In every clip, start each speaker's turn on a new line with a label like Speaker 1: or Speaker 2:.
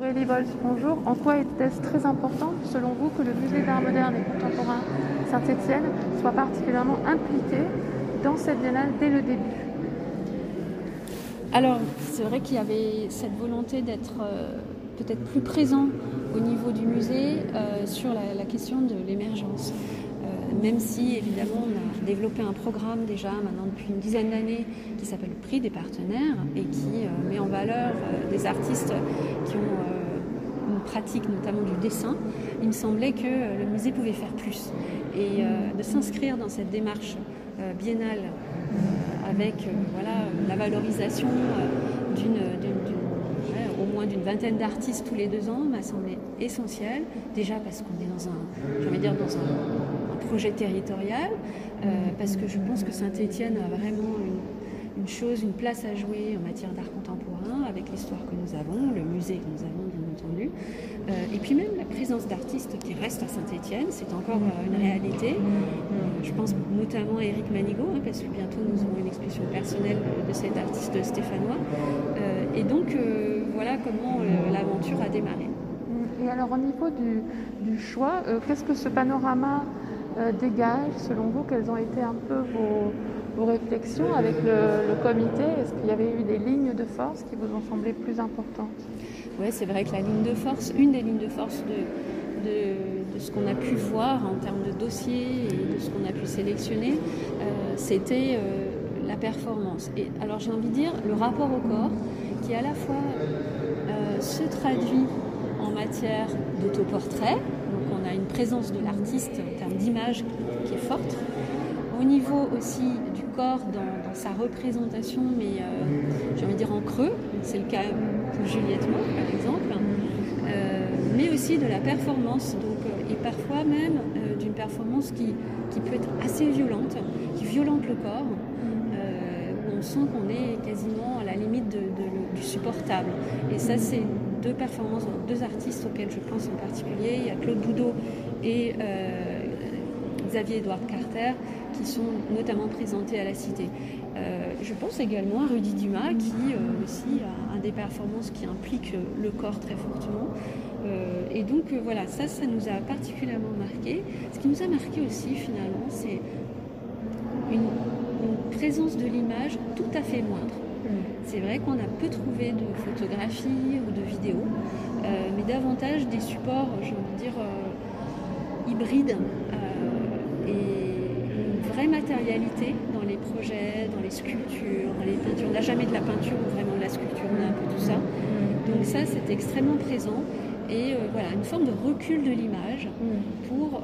Speaker 1: Aurélie Bols, bonjour. En quoi était-ce très important, selon vous, que le musée d'art moderne et contemporain Saint-Étienne soit particulièrement impliqué dans cette biennale dès le début?
Speaker 2: Alors, c'est vrai qu'il y avait cette volonté d'être euh, peut-être plus présent au niveau du musée euh, sur la, question de l'émergence. Euh, même si, évidemment, on a développé un programme déjà maintenant depuis une dizaine d'années qui s'appelle le Prix des partenaires et qui met en valeur des artistes qui ont une pratique notamment du dessin, il me semblait que le musée pouvait faire plus. Et de s'inscrire dans cette démarche biennale avec voilà, la valorisation d'une d'une vingtaine d'artistes tous les deux ans m'a semblé essentiel. Déjà parce qu'on est dans un, dire, dans un, projet territorial, euh, parce que je pense que Saint-Étienne a vraiment une, chose, une place à jouer en matière d'art contemporain avec l'histoire que nous avons, le musée que nous avons euh, et puis même la présence d'artistes qui restent à Saint-Étienne, c'est encore euh, une réalité. je pense notamment à Éric Manigaud, hein, parce que bientôt nous aurons une expression personnelle de cet artiste stéphanois. et donc voilà comment euh, l'aventure a démarré.
Speaker 1: Et alors au niveau du, choix, euh, qu'est-ce que ce panorama euh, dégage selon vous? Quelles ont été un peu vos, réflexions avec le, comité? Est-ce qu'il y avait eu des lignes de force qui vous ont semblé plus importantes?
Speaker 2: Oui, c'est vrai que la ligne de force, une des lignes de force de, ce qu'on a pu voir en termes de dossiers et de ce qu'on a pu sélectionner, c'était la performance. Et alors j'ai envie de dire le rapport au corps qui à la fois euh, se traduit en matière d'autoportrait, donc on a une présence de l'artiste en termes d'image qui est forte, au niveau aussi du dans, sa représentation, mais euh, j'ai envie de dire en creux, c'est le cas pour Juliette Moore par exemple, euh, mais aussi de la performance, donc, et parfois même d'une performance qui, qui, peut être assez violente, qui violente le corps, on sent qu'on est quasiment à la limite du supportable. Et ça, c'est deux performances, deux artistes auxquels je pense en particulier. Il y a Claude Boudot et euh, Xavier Edouard Carter qui sont notamment présentés à la Cité. Euh, je pense également à Rudy Dumas qui euh, aussi a, des performances qui impliquent le corps très fortement. et donc voilà, ça, ça nous a particulièrement marqué. Ce qui nous a marqué aussi finalement, c'est une présence de l'image tout à fait moindre. C'est vrai qu'on a peu trouvé de photographies ou de vidéos, euh, mais davantage des supports, je veux dire, euh, hybrides euh, matérialité dans les projets, dans les sculptures, dans les peintures. On n'a jamais de la peinture ou vraiment de la sculpture, on a un peu tout ça. Donc ça, c'est extrêmement présent et voilà, une forme de recul de l'image pour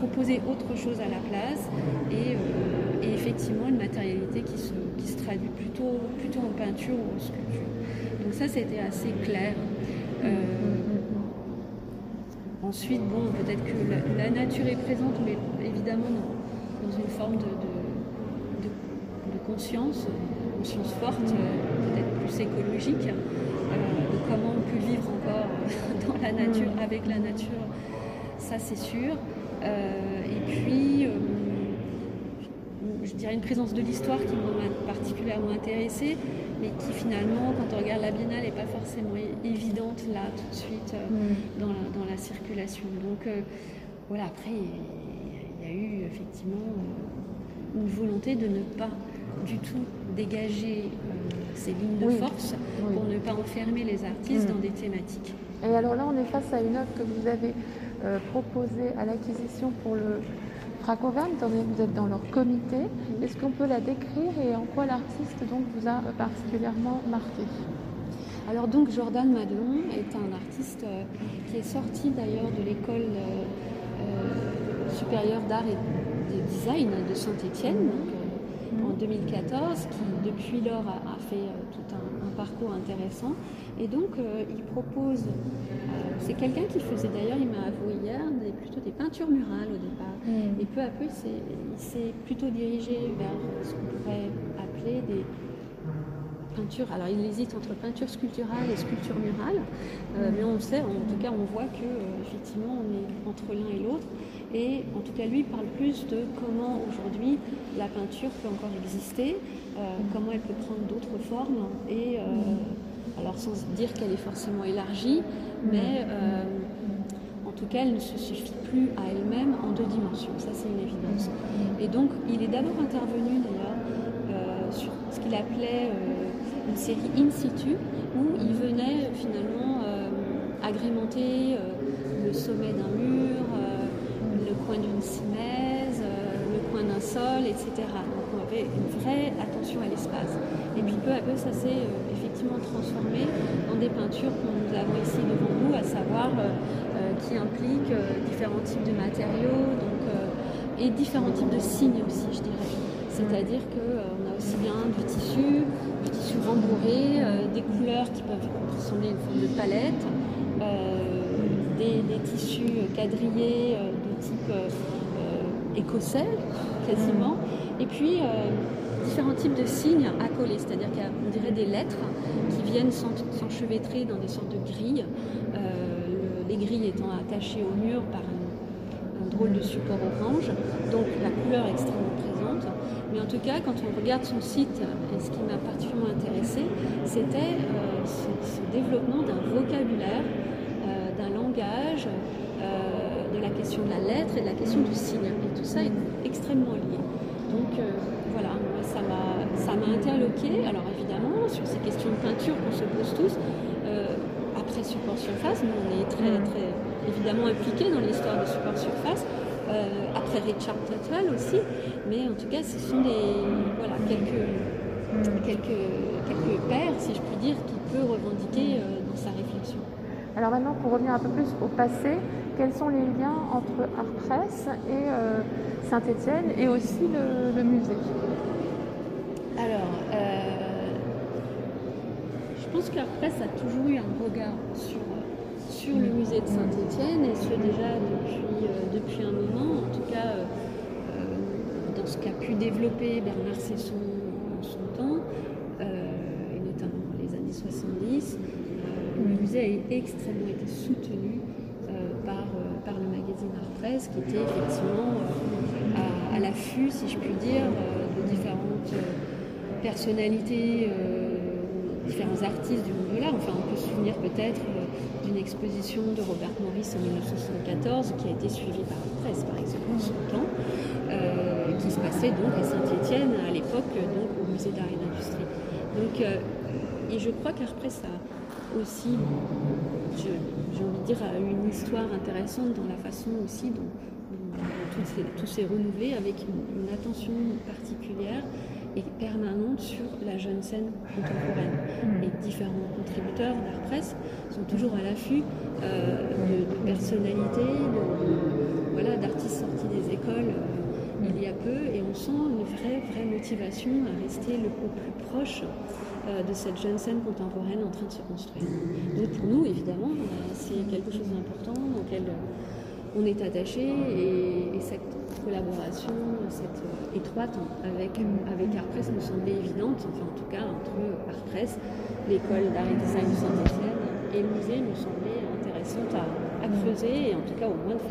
Speaker 2: proposer autre chose à la place et, euh, effectivement une matérialité qui se, qui se, traduit plutôt, plutôt en peinture ou en sculpture. Donc ça, c'était assez clair. Euh, ensuite, bon, peut-être que la, nature est présente, mais évidemment dans, une forme de, de, conscience, conscience forte, euh, peut-être plus écologique, de comment on peut vivre encore dans la nature, avec la nature, ça c'est sûr. Euh, et puis, euh, je dirais une présence de l'histoire qui m'a particulièrement intéressée, mais qui finalement, quand on regarde la biennale, n'est pas forcément évidente là tout de suite euh, mm. dans, la, circulation. Donc voilà, après, a eu effectivement une volonté de ne pas du tout dégager ces lignes de force pour ne pas enfermer les artistes mm. dans des thématiques.
Speaker 1: Et alors là, on est face à une œuvre que vous avez euh, proposé à l'acquisition pour le Fracovan, vous êtes dans leur comité. Est-ce qu'on peut la décrire et en quoi l'artiste donc vous a particulièrement marqué?
Speaker 2: Alors donc Jordan Madelon est un artiste euh, qui est sorti d'ailleurs de l'école euh, supérieure d'art et de design de Saint-Étienne en 2014, qui depuis lors a, fait tout un, parcours intéressant. Et donc il propose c'est quelqu'un qui faisait d'ailleurs, il m'a avoué hier, des, plutôt des peintures murales au départ. Mm. Et peu à peu, il s'est plutôt dirigé vers ce qu'on pourrait appeler des peintures. Alors il hésite entre peinture sculpturale et sculpture murale, euh, mais on sait, en tout cas on voit que euh, effectivement on est entre l'un et l'autre. Et en tout cas lui parle plus de comment aujourd'hui la peinture peut encore exister, euh, mm. comment elle peut prendre d'autres formes et Alors sans dire qu'elle est forcément élargie, mais tout cas, elle ne se suffit plus à elle-même en deux dimensions. Ça, c'est une évidence. Et donc, il est d'abord intervenu d'ailleurs sur ce qu'il appelait une série in situ, où il venait finalement agrémenter le sommet d'un mur, le coin d'une simèse, etc. Donc on avait une vraie attention à l'espace. Et puis peu à peu, ça s'est euh, effectivement transformé en des peintures que nous avons ici devant nous, à savoir euh, euh, qui impliquent différents types de matériaux donc, et différents types de signes aussi, je dirais. C'est-à-dire qu'on a aussi bien du tissu, du tissu rembourré, des couleurs qui peuvent ressembler à une forme de palette, des, des, tissus quadrillés de type écossais quasiment, et puis euh, différents types de signes à coller, c'est-à-dire qu'on dirait des lettres qui viennent s'enchevêtrer dans des sortes de grilles, euh, les grilles étant attachées au mur par un, drôle de support orange, donc la couleur est extrêmement présente. Mais en tout cas, quand on regarde son site, et ce qui m'a particulièrement intéressé, c'était euh, ce, développement d'un vocabulaire, d'un langage, de la question de la lettre et de la question du signe. Et tout ça est extrêmement lié. Donc euh, voilà, ça m'a interloqué. Alors évidemment, sur ces questions de peinture qu'on se pose tous, euh, après support surface, nous on est très, mm. très évidemment impliqués dans l'histoire de support surface. Euh, après Richard Tuttle aussi, mais en tout cas, ce sont des voilà quelques mm. quelques quelques pères, si je puis dire, qui peut revendiquer dans sa réflexion.
Speaker 1: Alors maintenant, pour revenir un peu plus au passé, quels sont les liens entre Arpresse et euh, Saint-Étienne et aussi le, musée?
Speaker 2: Alors, euh, je pense qu'Arpresse a toujours eu un regard sur, sur le musée de Saint-Étienne et ce déjà depuis, euh, un moment, en tout cas dans ce qu'a pu développer Bernard Cesson en son temps, et notamment dans les années 70. le musée a extrêmement été soutenu par le magazine Art Presse, qui était effectivement euh, à, l'affût, si je puis dire, euh, de différentes euh, personnalités, différents artistes du monde de l'art. Enfin, on peut se souvenir peut-être d'une exposition de Robert Morris en 1974, qui a été suivie par Art Presse, par exemple, en son temps, qui se passait donc à Saint-Étienne, à l'époque, donc au musée d'art et d'industrie. Donc, et je crois qu'Art Presse a aussi, une histoire intéressante dans la façon aussi dont, tout s'est renouvelé avec une, attention particulière et permanente sur la jeune scène contemporaine. Mm. Et différents contributeurs d'art presse sont toujours à l'affût euh, de, personnalités, voilà, d'artistes sortis des écoles euh, il y a peu, et on sent une vraie, vraie motivation à rester le plus proche euh, de cette jeune scène contemporaine en train de se construire. Donc pour nous, évidemment, euh, c'est quelque chose d'important auquel euh, on est attaché et, cette collaboration, cette étroite avec, avec nous semblait évidente, enfin en tout cas entre Artpress, l'école d'art et design de Saint-Etienne et le musée nous semblait intéressante à, creuser et en tout cas au moins de faire